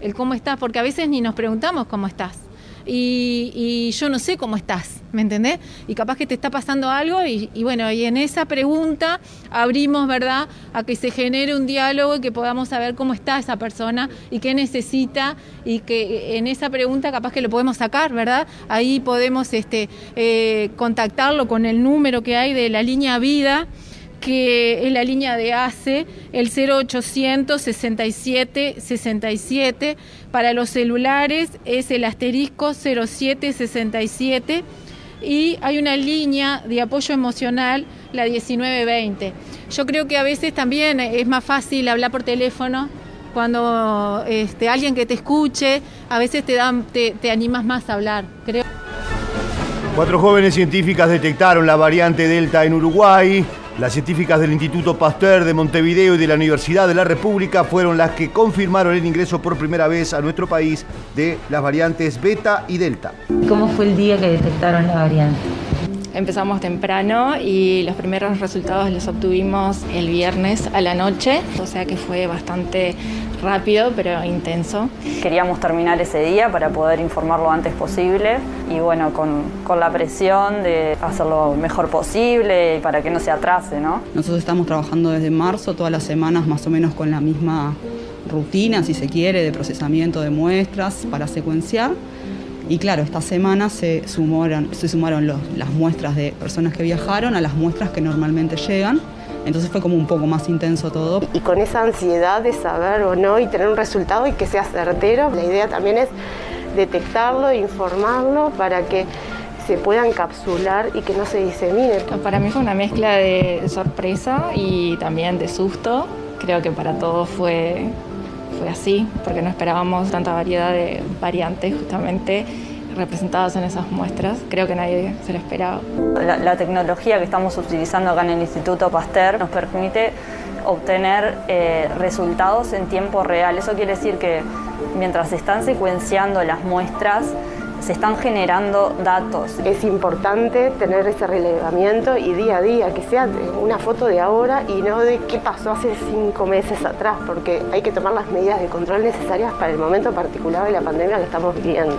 El cómo estás, porque a veces ni nos preguntamos cómo estás. y, y yo no sé cómo estás, ¿me entendés? Y capaz que te está pasando algo y, y bueno, y en esa pregunta abrimos, ¿verdad?, a que se genere un diálogo y que podamos saber cómo está esa persona y qué necesita y que en esa pregunta capaz que lo podemos sacar, ¿verdad? Ahí podemos este, eh, contactarlo con el número que hay de la línea vida que es la línea de ACE, el 0800 67 67. Para los celulares es el asterisco 0767 y hay una línea de apoyo emocional, la 1920. Yo creo que a veces también es más fácil hablar por teléfono cuando este, alguien que te escuche, a veces te, dan, te, te animas más a hablar, creo. Cuatro jóvenes científicas detectaron la variante Delta en Uruguay. Las científicas del Instituto Pasteur de Montevideo y de la Universidad de la República fueron las que confirmaron el ingreso por primera vez a nuestro país de las variantes Beta y Delta. ¿Cómo fue el día que detectaron la variante? Empezamos temprano y los primeros resultados los obtuvimos el viernes a la noche, o sea que fue bastante rápido pero intenso. Queríamos terminar ese día para poder informar lo antes posible y bueno, con, con la presión de hacerlo mejor posible para que no se atrase, ¿no? Nosotros estamos trabajando desde marzo, todas las semanas más o menos con la misma rutina, si se quiere, de procesamiento de muestras para secuenciar. Y claro, esta semana se sumaron, se sumaron los- las muestras de personas que viajaron a las muestras que normalmente llegan. Entonces fue como un poco más intenso todo. y con esa ansiedad de saber o no y tener un resultado y que sea certero. La idea también es detectarlo, informarlo para que se pueda encapsular y que no se disemine. Para mí fue una mezcla de sorpresa y también de susto. Creo que para todos fue, fue así, porque no esperábamos tanta variedad de variantes justamente representadas en esas muestras. Creo que nadie se lo esperaba. La, la tecnología que estamos utilizando acá en el Instituto Pasteur nos permite obtener eh, resultados en tiempo real. Eso quiere decir que mientras se están secuenciando las muestras, se están generando datos. Es importante tener ese relevamiento y día a día, que sea una foto de ahora y no de qué pasó hace cinco meses atrás, porque hay que tomar las medidas de control necesarias para el momento particular de la pandemia que estamos viviendo.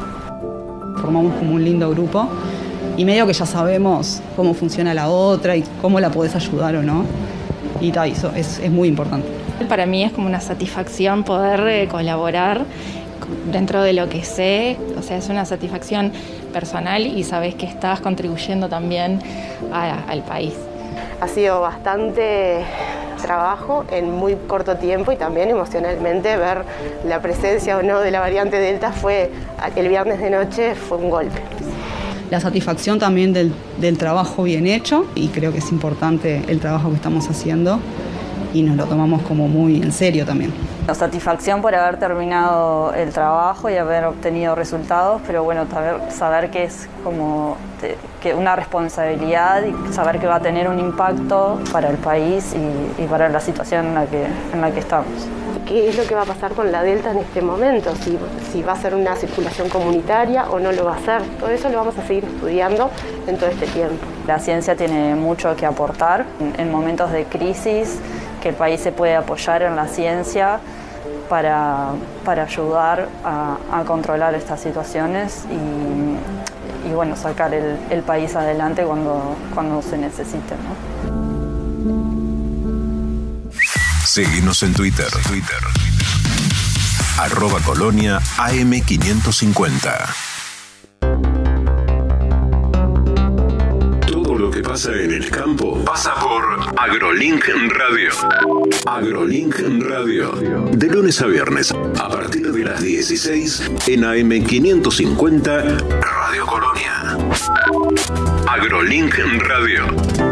Formamos como un lindo grupo y medio que ya sabemos cómo funciona la otra y cómo la podés ayudar o no. Y ta, eso es, es muy importante. Para mí es como una satisfacción poder eh, colaborar dentro de lo que sé, o sea, es una satisfacción personal y sabes que estás contribuyendo también a- al país. Ha sido bastante trabajo en muy corto tiempo y también emocionalmente ver la presencia o no de la variante Delta fue el viernes de noche fue un golpe. La satisfacción también del, del trabajo bien hecho y creo que es importante el trabajo que estamos haciendo y nos lo tomamos como muy en serio también. La satisfacción por haber terminado el trabajo y haber obtenido resultados, pero bueno, saber, saber que es como te- que una responsabilidad y saber que va a tener un impacto para el país y, y para la situación en la que, en la que estamos. ¿Qué es lo que va a pasar con la Delta en este momento? Si, si va a ser una circulación comunitaria o no lo va a ser. Todo eso lo vamos a seguir estudiando en todo este tiempo. La ciencia tiene mucho que aportar en, en momentos de crisis, que el país se puede apoyar en la ciencia para, para ayudar a, a controlar estas situaciones y, y, bueno, sacar el, el país adelante cuando, cuando se necesite. ¿no? Seguimos en Twitter. Twitter. Arroba Colonia AM550. Que pasa en el campo pasa por AgroLink Radio. AgroLink Radio. De lunes a viernes, a partir de las 16 en AM550 Radio Colonia. AgroLink Radio.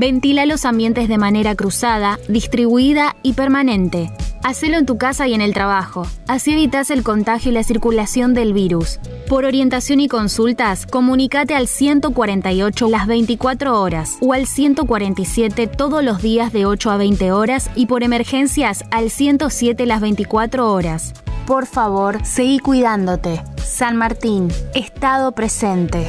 Ventila los ambientes de manera cruzada, distribuida y permanente. Hacelo en tu casa y en el trabajo. Así evitas el contagio y la circulación del virus. Por orientación y consultas, comunícate al 148 las 24 horas o al 147 todos los días de 8 a 20 horas y por emergencias al 107 las 24 horas. Por favor, seguí cuidándote. San Martín, Estado presente.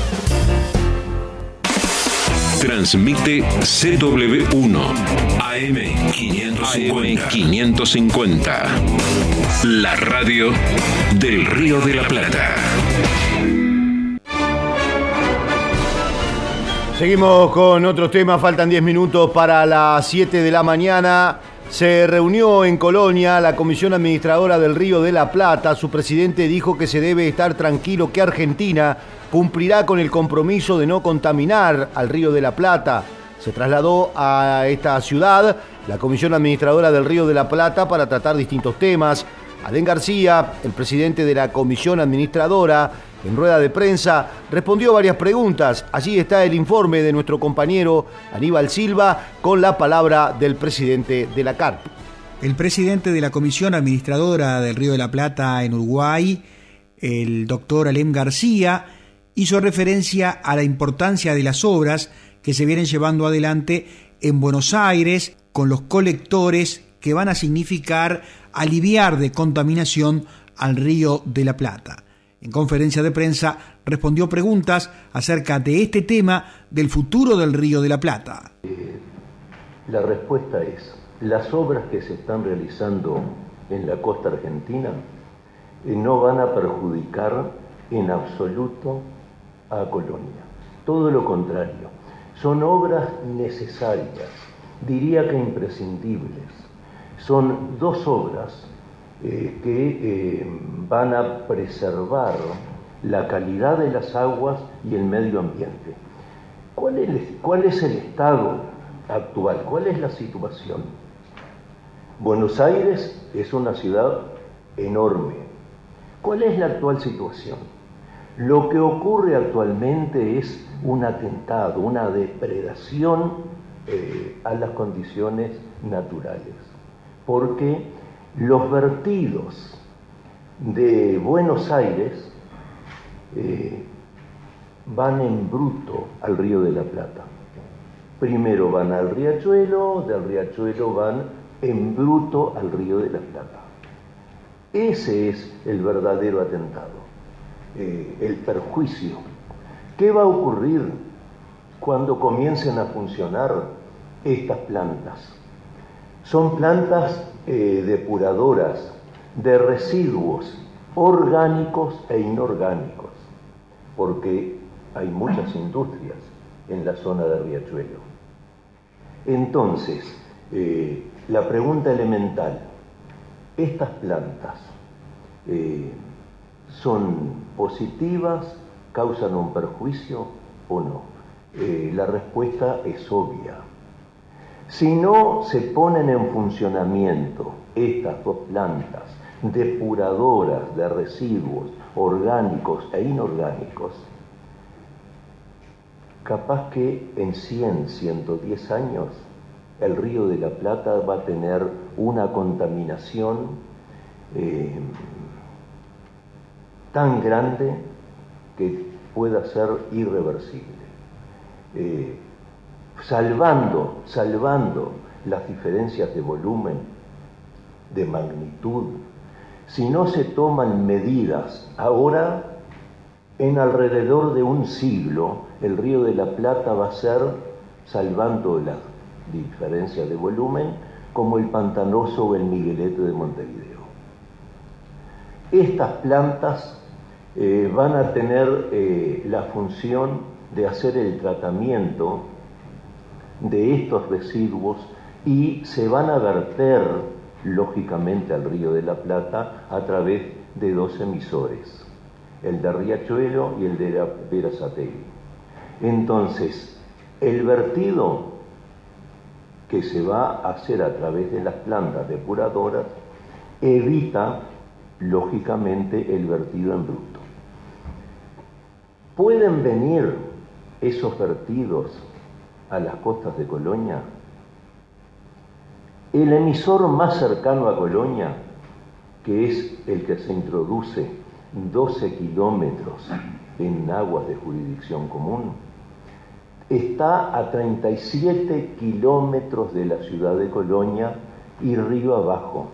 Transmite CW1 AM550. La radio del Río de la Plata. Seguimos con otros temas, faltan 10 minutos para las 7 de la mañana. Se reunió en Colonia la Comisión Administradora del Río de la Plata. Su presidente dijo que se debe estar tranquilo que Argentina cumplirá con el compromiso de no contaminar al Río de la Plata. Se trasladó a esta ciudad la Comisión Administradora del Río de la Plata para tratar distintos temas. Adén García, el presidente de la Comisión Administradora, en rueda de prensa, respondió varias preguntas. Allí está el informe de nuestro compañero Aníbal Silva con la palabra del presidente de la CARP. El presidente de la Comisión Administradora del Río de la Plata en Uruguay, el doctor Alem García, hizo referencia a la importancia de las obras que se vienen llevando adelante en Buenos Aires con los colectores que van a significar aliviar de contaminación al río de la Plata. En conferencia de prensa respondió preguntas acerca de este tema del futuro del Río de la Plata. La respuesta es, las obras que se están realizando en la costa argentina eh, no van a perjudicar en absoluto a Colonia. Todo lo contrario, son obras necesarias, diría que imprescindibles. Son dos obras eh, que eh, van a preservar la calidad de las aguas y el medio ambiente. ¿Cuál es, ¿Cuál es el estado actual? ¿Cuál es la situación? Buenos Aires es una ciudad enorme. ¿Cuál es la actual situación? Lo que ocurre actualmente es un atentado, una depredación eh, a las condiciones naturales, porque los vertidos de Buenos Aires eh, van en bruto al río de la Plata. Primero van al riachuelo, del riachuelo van en bruto al río de la Plata. Ese es el verdadero atentado, eh, el perjuicio. ¿Qué va a ocurrir cuando comiencen a funcionar estas plantas? Son plantas eh, depuradoras de residuos orgánicos e inorgánicos, porque hay muchas industrias en la zona de Riachuelo. Entonces, eh, la pregunta elemental, ¿estas plantas son positivas, causan un perjuicio o no? la respuesta es obvia si no se ponen en funcionamiento estas dos plantas depuradoras de residuos orgánicos e inorgánicos, capaz que en 100, 110 años el río de la Plata va a tener una contaminación eh, tan grande que pueda ser irreversible. Eh, salvando, salvando las diferencias de volumen, de magnitud, si no se toman medidas ahora, en alrededor de un siglo, el río de la Plata va a ser, salvando las diferencias de volumen, como el pantanoso o el miguelete de Montevideo. Estas plantas eh, van a tener eh, la función de hacer el tratamiento de estos residuos y se van a verter lógicamente al río de la Plata a través de dos emisores, el de Riachuelo y el de Verazategui. Entonces, el vertido que se va a hacer a través de las plantas depuradoras evita lógicamente el vertido en bruto. Pueden venir esos vertidos a las costas de Colonia? El emisor más cercano a Colonia, que es el que se introduce 12 kilómetros en aguas de jurisdicción común, está a 37 kilómetros de la ciudad de Colonia y río abajo.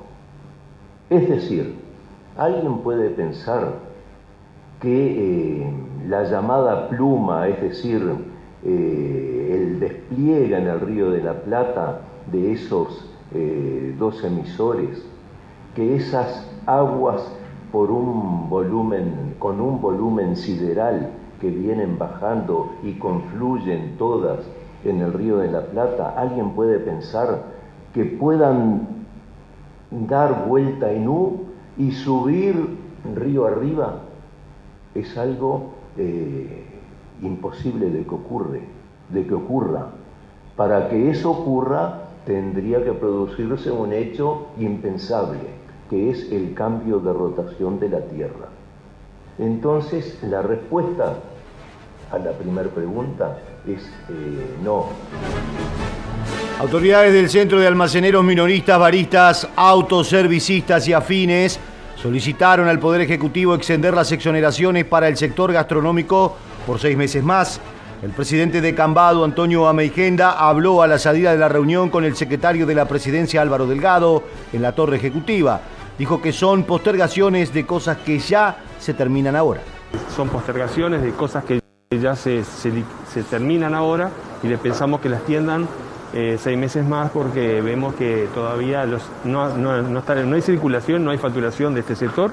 Es decir, alguien puede pensar que eh, la llamada pluma, es decir, eh, el despliegue en el río de la Plata de esos eh, dos emisores, que esas aguas por un volumen, con un volumen sideral que vienen bajando y confluyen todas en el río de la Plata, alguien puede pensar que puedan dar vuelta en U y subir río arriba, es algo eh, imposible de que ocurre, de que ocurra. Para que eso ocurra, tendría que producirse un hecho impensable, que es el cambio de rotación de la Tierra. Entonces, la respuesta a la primera pregunta es eh, no. Autoridades del Centro de Almaceneros Minoristas, Baristas, Autoservicistas y Afines solicitaron al Poder Ejecutivo extender las exoneraciones para el sector gastronómico por seis meses más. El presidente de Cambado, Antonio Ameigenda, habló a la salida de la reunión con el secretario de la presidencia, Álvaro Delgado, en la torre ejecutiva. Dijo que son postergaciones de cosas que ya se terminan ahora. Son postergaciones de cosas que ya se, terminan ahora y le pensamos que las tiendan eh, seis meses más porque vemos que todavía los, no, no, hay circulación, no hay facturación de este sector.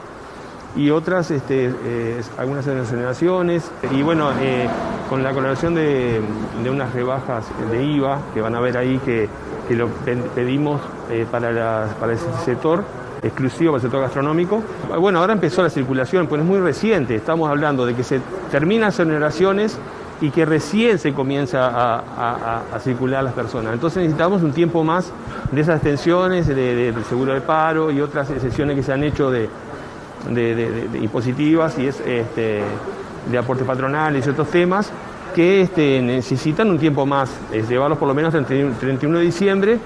Y otras, este, eh, algunas generaciones y bueno, eh, con la colaboración de, unas rebajas de IVA que van a ver ahí que, lo pedimos para, para ese sector exclusivo para el sector gastronómico. Bueno, ahora empezó la circulación, pues es muy reciente, estamos hablando de que se terminan generaciones y que recién se comienza a, circular las personas. Entonces necesitamos un tiempo más de esas extensiones de, seguro de paro y otras excepciones que se han hecho de, impositivas y es este, de aportes patronales y otros temas que este, necesitan un tiempo más, es llevarlos por lo menos el 31 de diciembre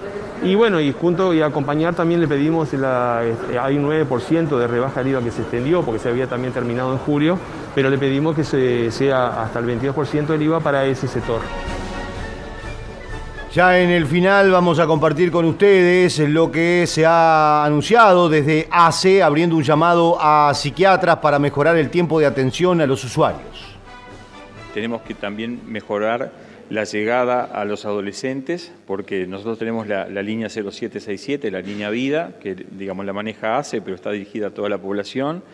y bueno, y junto y acompañar también le pedimos, la, este, hay un 9% de rebaja del IVA que se extendió porque se había también terminado en julio, pero le pedimos que se, sea hasta el 22% del IVA para ese sector. Ya en el final vamos a compartir con ustedes lo que se ha anunciado desde ACE, abriendo un llamado a psiquiatras para mejorar el tiempo de atención a los usuarios. Tenemos que también mejorar la llegada a los adolescentes, porque nosotros tenemos la, línea 0767, la línea vida, que digamos la maneja ACE, pero está dirigida a toda la población,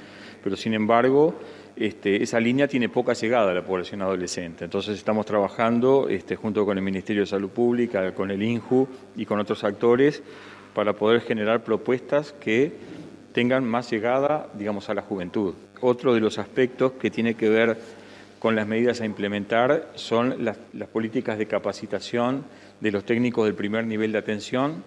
pero sin embargo este, esa línea tiene poca llegada a la población adolescente. Entonces estamos trabajando este, junto con el Ministerio de Salud Pública, con el INJU y con otros actores para poder generar propuestas que tengan más llegada, digamos, a la juventud. Otro de los aspectos que tiene que ver con las medidas a implementar son las, políticas de capacitación de los técnicos del primer nivel de atención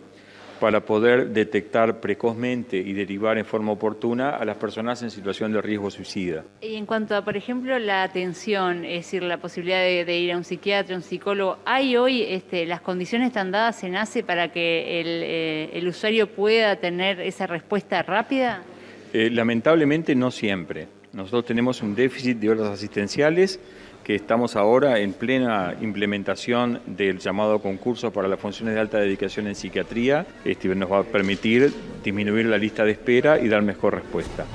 para poder detectar precozmente y derivar en forma oportuna a las personas en situación de riesgo suicida. Y en cuanto a, por ejemplo, la atención, es decir, la posibilidad de, ir a un psiquiatra, un psicólogo, ¿hay hoy este, las condiciones están dadas en ACE para que el, eh, usuario pueda tener esa respuesta rápida? Eh, lamentablemente no siempre. Nosotros tenemos un déficit de horas asistenciales que estamos ahora en plena implementación del llamado concurso para las funciones de alta dedicación en psiquiatría. Este nos va a permitir disminuir la lista de espera y dar mejor respuesta.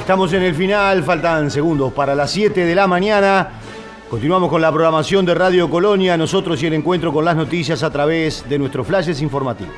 Estamos en el final, faltan segundos para las 7 de la mañana. Continuamos con la programación de Radio Colonia, nosotros y el encuentro con las noticias a través de nuestros flashes informativos.